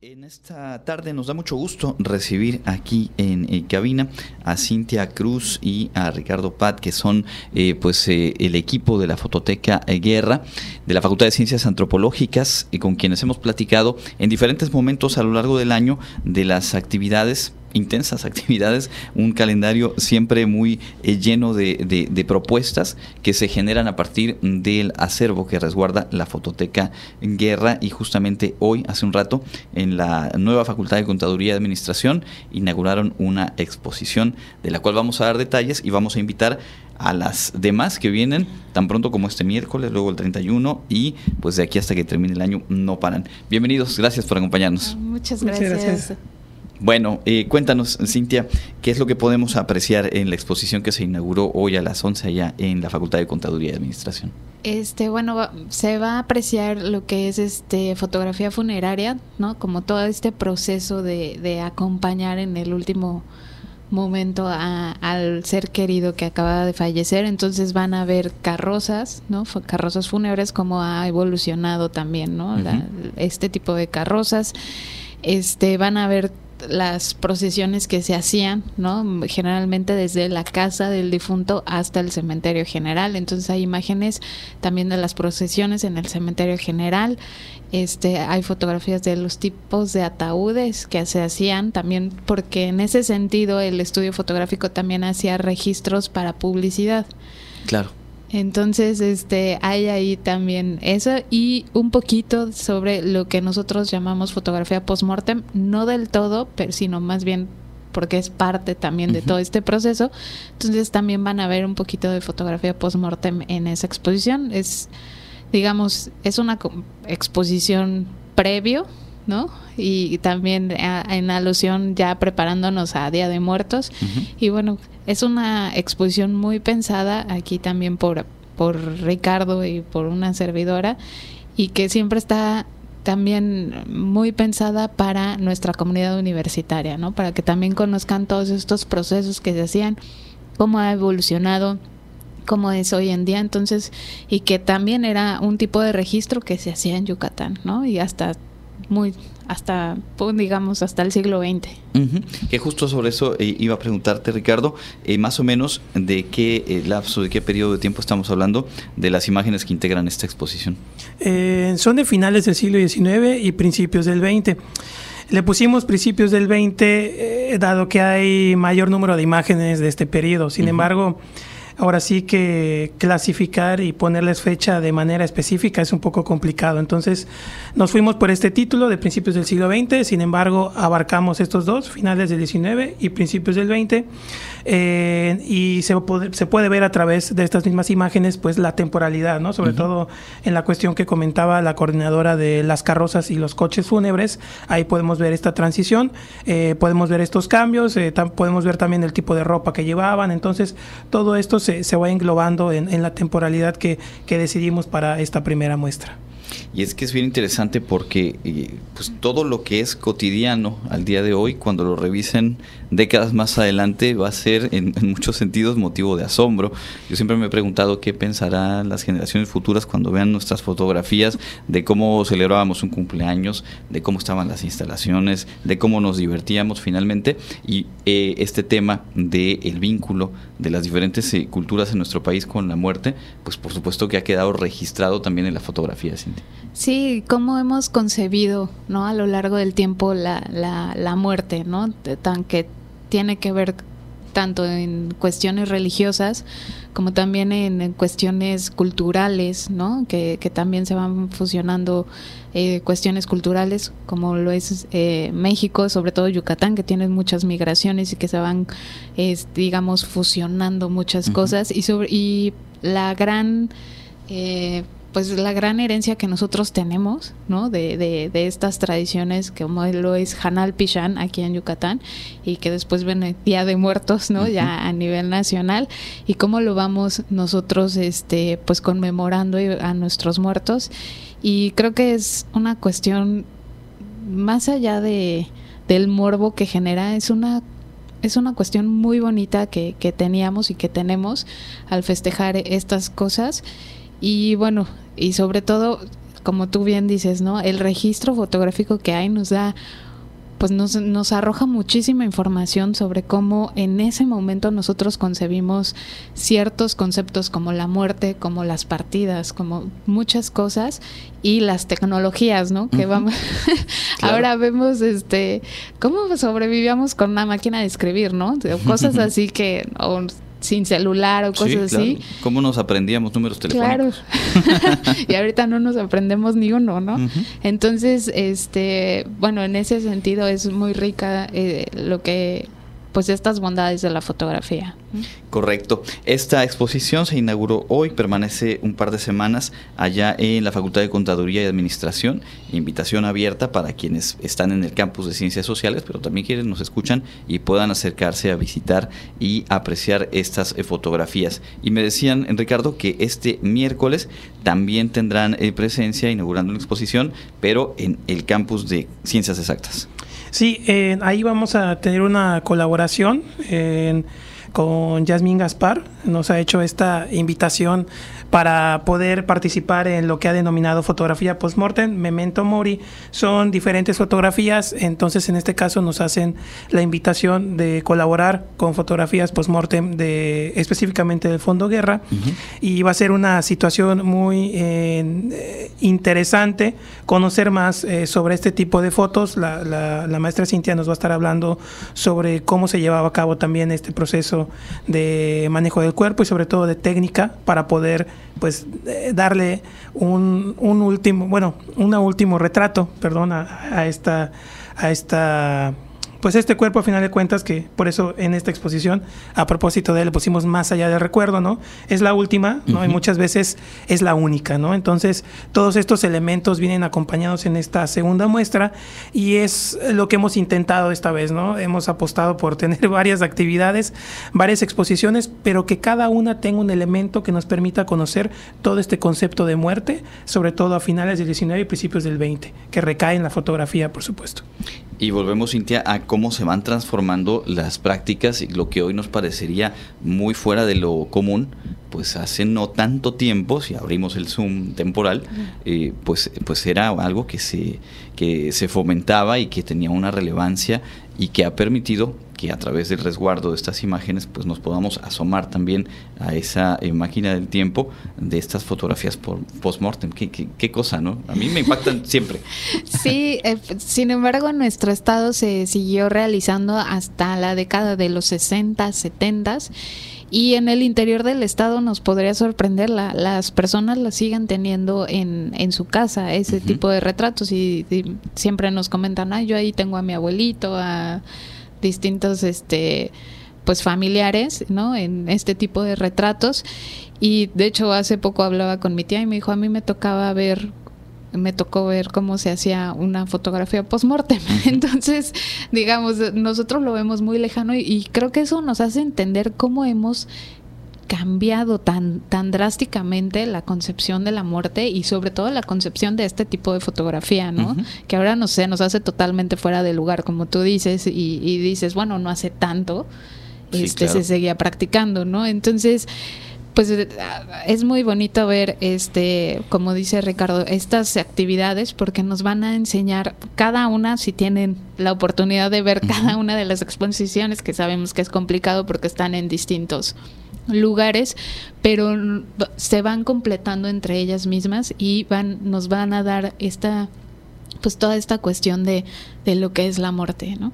En esta tarde nos da mucho gusto recibir aquí en, cabina a Cintia Cruz y a Ricardo Pat, que son eh, pues eh, el equipo de la Fototeca Guerra de la Facultad de Ciencias Antropológicas y con quienes hemos platicado en diferentes momentos a lo largo del año de las actividades intensas actividades, un calendario siempre muy eh, lleno de, propuestas que se generan a partir del acervo que resguarda la Fototeca Guerra y justamente hoy, hace un rato, en la nueva Facultad de Contaduría y Administración inauguraron una exposición de la cual vamos a dar detalles y vamos a invitar a las demás que vienen tan pronto como este miércoles, luego el 31 y pues de aquí hasta que termine el año no paran. Bienvenidos, gracias por acompañarnos. Muchas gracias. Bueno, eh, cuéntanos, Cintia, ¿qué es lo que podemos apreciar en la exposición que se inauguró hoy a las 11 allá en la Facultad de Contaduría y Administración? Este, bueno, se va a apreciar lo que es este fotografía funeraria, ¿no? Como todo este proceso de, acompañar en el último momento al ser querido que acaba de fallecer. Entonces van a ver carrozas, ¿no? Carrozas fúnebres, como ha evolucionado también, ¿no? este tipo de carrozas. Este, van a ver las procesiones que se hacían, ¿no? Generalmente desde la casa del difunto hasta el cementerio general. Entonces hay imágenes también de las procesiones en el cementerio general. Este, hay fotografías de los tipos de ataúdes que se hacían también porque en ese sentido el estudio fotográfico también hacía registros para publicidad. Claro. Entonces, este, hay ahí también eso y un poquito sobre lo que nosotros llamamos fotografía post-mortem, no del todo, pero sino más bien porque es parte también de todo este proceso. Entonces, también van a ver un poquito de fotografía post-mortem en esa exposición. Es, digamos, es una exposición previo ¿no? Y, también en alusión ya preparándonos a Día de Muertos. Y bueno, es una exposición muy pensada aquí también por, por Ricardo y por una servidora y que siempre está también muy pensada para nuestra comunidad universitaria, ¿no? Para que también conozcan todos estos procesos que se hacían, cómo ha evolucionado cómo es hoy en día, entonces, y que también era un tipo de registro que se hacía en Yucatán, ¿no? Y hasta muy hasta, pues, digamos, hasta el siglo XX. Que justo sobre eso eh, iba a preguntarte, Ricardo, eh, más o menos de qué eh, lapso, de qué periodo de tiempo estamos hablando de las imágenes que integran esta exposición. son de finales del siglo XIX y principios del XX. Le pusimos principios del XX, dado que hay mayor número de imágenes de este periodo. Sin embargo, ahora sí que clasificar y ponerles fecha de manera específica es un poco complicado. Entonces nos fuimos por este título de principios del siglo XX, sin embargo abarcamos estos dos, finales del XIX y principios del XX, eh, y se puede, se puede ver a través de estas mismas imágenes pues la temporalidad, ¿no? sobre todo en la cuestión que comentaba la coordinadora de las carrozas y los coches fúnebres, ahí podemos ver esta transición, eh, podemos ver estos cambios, eh, podemos ver también el tipo de ropa que llevaban, entonces todo esto se, va englobando en, la temporalidad que, que decidimos para esta primera muestra. Y es que es bien interesante porque eh, pues todo lo que es cotidiano al día de hoy, cuando lo revisen décadas más adelante, va a ser en, muchos sentidos motivo de asombro. Yo siempre me he preguntado qué pensarán las generaciones futuras cuando vean nuestras fotografías de cómo celebrábamos un cumpleaños, de cómo estaban las instalaciones, de cómo nos divertíamos finalmente. Y eh, este tema del el vínculo de las diferentes eh, culturas en nuestro país con la muerte, pues por supuesto que ha quedado registrado también en la fotografía. Sí, cómo hemos concebido, ¿no? A lo largo del tiempo la, la, la muerte, ¿no? Tan que tiene que ver tanto en cuestiones religiosas como también en, cuestiones culturales, ¿no? Que, que, también se van fusionando eh, cuestiones culturales, como lo es eh, México, sobre todo Yucatán, que tiene muchas migraciones y que se van, digamos, fusionando muchas cosas y sobre y la gran eh, pues la gran herencia que nosotros tenemos, ¿no? De, de, estas tradiciones como lo es Hanal Pichán aquí en Yucatán y que después viene Día de Muertos, ¿no? Ya a nivel nacional y cómo lo vamos nosotros, este, pues conmemorando a nuestros muertos y creo que es una cuestión más allá de del morbo que genera es una es una cuestión muy bonita que, que teníamos y que tenemos al festejar estas cosas y bueno, y sobre todo como tú bien dices, ¿no? El registro fotográfico que hay nos da pues nos, nos arroja muchísima información sobre cómo en ese momento nosotros concebimos ciertos conceptos como la muerte, como las partidas, como muchas cosas y las tecnologías, ¿no? Que vamos ahora vemos este cómo sobrevivíamos con una máquina de escribir, ¿no? Cosas así que sin celular o cosas así. ¿Cómo nos aprendíamos números telefónicos? Claro. y ahorita no nos aprendemos ni uno, ¿no? Entonces, este, bueno, en ese sentido es muy rica eh, lo que pues estas bondades de la fotografía. Correcto. Esta exposición se inauguró hoy, permanece un par de semanas allá en la Facultad de Contaduría y Administración. Invitación abierta para quienes están en el campus de Ciencias Sociales, pero también quienes nos escuchan y puedan acercarse a visitar y apreciar estas eh, fotografías. Y me decían, Ricardo, que este miércoles también tendrán eh, presencia inaugurando una exposición, pero en el campus de Ciencias Exactas. Sí, ahí vamos a tener una colaboración con Yasmín Gaspar. Nos ha hecho esta invitación para poder participar en lo que ha denominado fotografía post-mortem, Memento Mori. Son diferentes fotografías, entonces en este caso nos hacen la invitación de colaborar con fotografías post-mortem de, específicamente del Fondo Guerra y va a ser una situación muy eh, interesante conocer más eh, sobre este tipo de fotos. La, la maestra Cintia nos va a estar hablando sobre cómo se llevaba a cabo también este proceso de manejo del cuerpo y sobre todo de técnica para poder pues eh, darle un, un, último, bueno, un último retrato, perdón, a, esta, a esta pues este cuerpo a final de cuentas que por eso en esta exposición a propósito de él le pusimos más allá del recuerdo no es la última no y muchas veces es la única no entonces todos estos elementos vienen acompañados en esta segunda muestra y es lo que hemos intentado esta vez no hemos apostado por tener varias actividades varias exposiciones pero que cada una tenga un elemento que nos permita conocer todo este concepto de muerte sobre todo a finales del 19 y principios del 20 que recae en la fotografía por supuesto y volvemos, Cintia, a cómo se van transformando las prácticas y lo que hoy nos parecería muy fuera de lo común, pues hace no tanto tiempo, si abrimos el zoom temporal, eh, pues, pues era algo que se, que se fomentaba y que tenía una relevancia y que ha permitido que a través del resguardo de estas imágenes pues nos podamos asomar también a esa eh, máquina del tiempo de estas fotografías por post-mortem. ¿Qué, qué, cosa, ¿no? A mí me impactan siempre. Sí, eh, sin embargo nuestro estado se siguió realizando hasta la década de los 60, 70 y en el interior del estado nos podría sorprender, la, las personas la siguen teniendo en, en su casa, ese tipo de retratos y, y, siempre nos comentan, ay, yo ahí tengo a mi abuelito, a distintos este pues familiares, ¿no? En este tipo de retratos. Y de hecho hace poco hablaba con mi tía y me dijo, a mí me tocaba ver me tocó ver cómo se hacía una fotografía post-mortem. Entonces, digamos, nosotros lo vemos muy lejano y, y, creo que eso nos hace entender cómo hemos cambiado tan, tan drásticamente la concepción de la muerte y sobre todo la concepción de este tipo de fotografía, ¿no? Que ahora no sé, nos hace totalmente fuera de lugar, como tú dices, y, dices, bueno, no hace tanto, este se seguía practicando, ¿no? Entonces, pues es muy bonito ver este como dice Ricardo estas actividades porque nos van a enseñar cada una si tienen la oportunidad de ver cada una de las exposiciones que sabemos que es complicado porque están en distintos lugares, pero se van completando entre ellas mismas y van, nos van a dar esta, pues toda esta cuestión de, de lo que es la muerte, ¿no?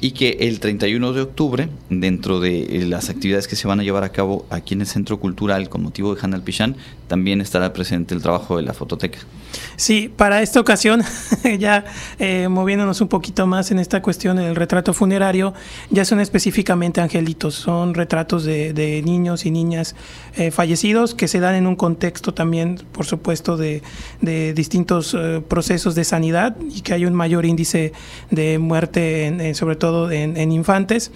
Y que el 31 de octubre, dentro de eh, las actividades que se van a llevar a cabo aquí en el Centro Cultural con motivo de Hanal Pichán, también estará presente el trabajo de la fototeca. Sí, para esta ocasión, ya eh, moviéndonos un poquito más en esta cuestión del retrato funerario, ya son específicamente angelitos, son retratos de, niños y niñas eh, fallecidos que se dan en un contexto también, por supuesto, de, distintos procesos de sanidad y que hay un mayor índice de muerte sobre todo en, infantes,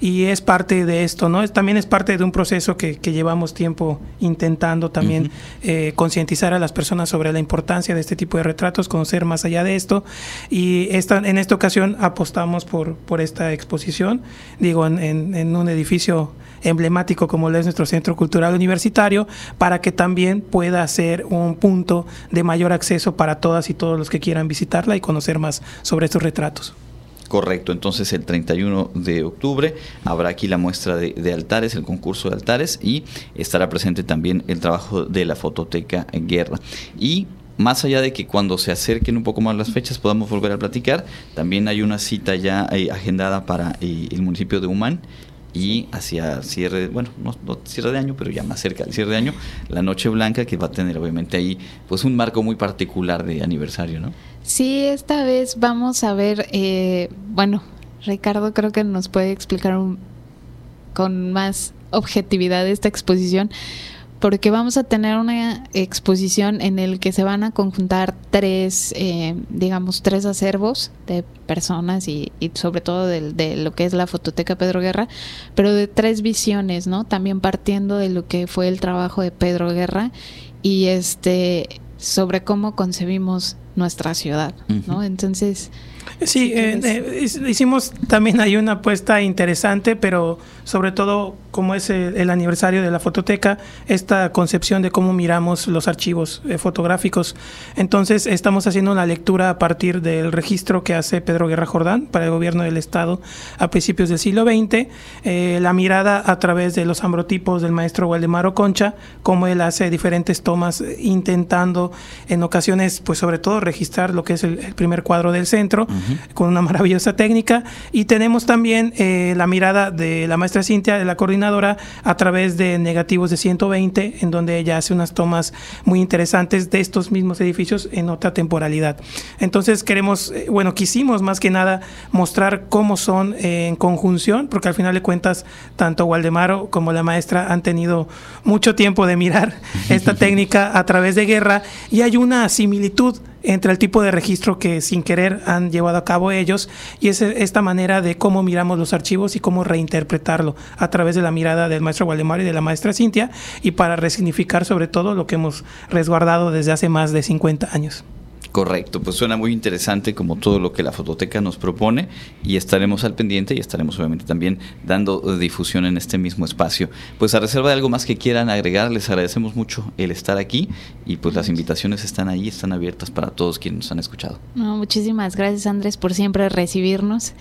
y es parte de esto, ¿no? Es, también es parte de un proceso que, llevamos tiempo intentando también eh, concientizar a las personas sobre la importancia de este tipo de retratos, conocer más allá de esto, y esta, en esta ocasión apostamos por, por esta exposición, digo, en, un edificio emblemático como lo es nuestro Centro Cultural Universitario, para que también pueda ser un punto de mayor acceso para todas y todos los que quieran visitarla y conocer más sobre estos retratos. Correcto, entonces el 31 de octubre habrá aquí la muestra de, altares, el concurso de altares y estará presente también el trabajo de la fototeca guerra. Y más allá de que cuando se acerquen un poco más las fechas podamos volver a platicar, también hay una cita ya eh, agendada para eh, el municipio de Humán y hacia cierre, bueno, no, cierre de año, pero ya más cerca del cierre de año, la Noche Blanca, que va a tener obviamente ahí pues un marco muy particular de aniversario, ¿no? Sí, esta vez vamos a ver, eh, bueno, Ricardo creo que nos puede explicar con más objetividad esta exposición, porque vamos a tener una exposición en el que se van a conjuntar tres, eh, digamos, tres acervos de personas y, sobre todo de, de, lo que es la fototeca Pedro Guerra, pero de tres visiones, ¿no? También partiendo de lo que fue el trabajo de Pedro Guerra y este sobre cómo concebimos nuestra ciudad, ¿no? Entonces Sí, eh, eh, hicimos también hay una apuesta interesante, pero sobre todo como es el, aniversario de la fototeca, esta concepción de cómo miramos los archivos eh, fotográficos. Entonces estamos haciendo una lectura a partir del registro que hace Pedro Guerra Jordán para el gobierno del Estado a principios del siglo XX, la mirada a través de los ambrotipos del maestro Waldemaro Concha, cómo él hace diferentes tomas intentando en ocasiones, pues sobre todo registrar lo que es el primer cuadro del centro con una maravillosa técnica. Y tenemos también eh, la mirada de la maestra Cintia, de la coordinadora, a través de negativos de 120, en donde ella hace unas tomas muy interesantes de estos mismos edificios en otra temporalidad. Entonces queremos, eh, bueno, quisimos más que nada mostrar cómo son eh, en conjunción, porque al final de cuentas, tanto Waldemaro como la maestra han tenido mucho tiempo de mirar esta técnica a través de guerra y hay una similitud entre el tipo de registro que sin querer han llevado a cabo ellos y es esta manera de cómo miramos los archivos y cómo reinterpretarlo a través de la mirada del maestro Waldemar y de la maestra Cintia y para resignificar sobre todo lo que hemos resguardado desde hace más de 50 años. Correcto, pues suena muy interesante como todo lo que la fototeca nos propone y estaremos al pendiente y estaremos obviamente también dando difusión en este mismo espacio. Pues a reserva de algo más que quieran agregar, les agradecemos mucho el estar aquí y pues las invitaciones están ahí, están abiertas para todos quienes nos han escuchado. muchísimas gracias Andrés por siempre recibirnos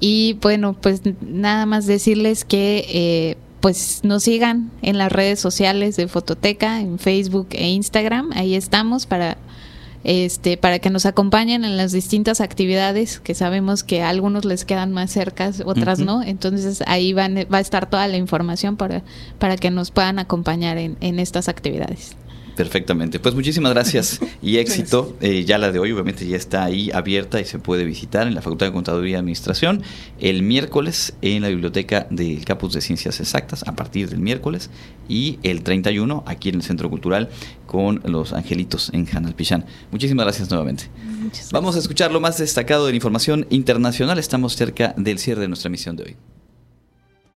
y bueno, pues nada más decirles que... Eh, pues nos sigan en las redes sociales de Fototeca, en Facebook e Instagram. Ahí estamos para este, para que nos acompañen en las distintas actividades que sabemos que a algunos les quedan más cercas, otras no. Entonces ahí van, va a estar toda la información para, para que nos puedan acompañar en, en estas actividades. Perfectamente. Pues muchísimas gracias y éxito. Eh, ya la de hoy obviamente ya está ahí abierta y se puede visitar en la Facultad de Contaduría y Administración el miércoles en la biblioteca del Campus de Ciencias Exactas a partir del miércoles y el 31 aquí en el Centro Cultural con los angelitos en Pichán. Muchísimas gracias nuevamente. Vamos a escuchar lo más destacado de la información internacional. Estamos cerca del cierre de nuestra emisión de hoy.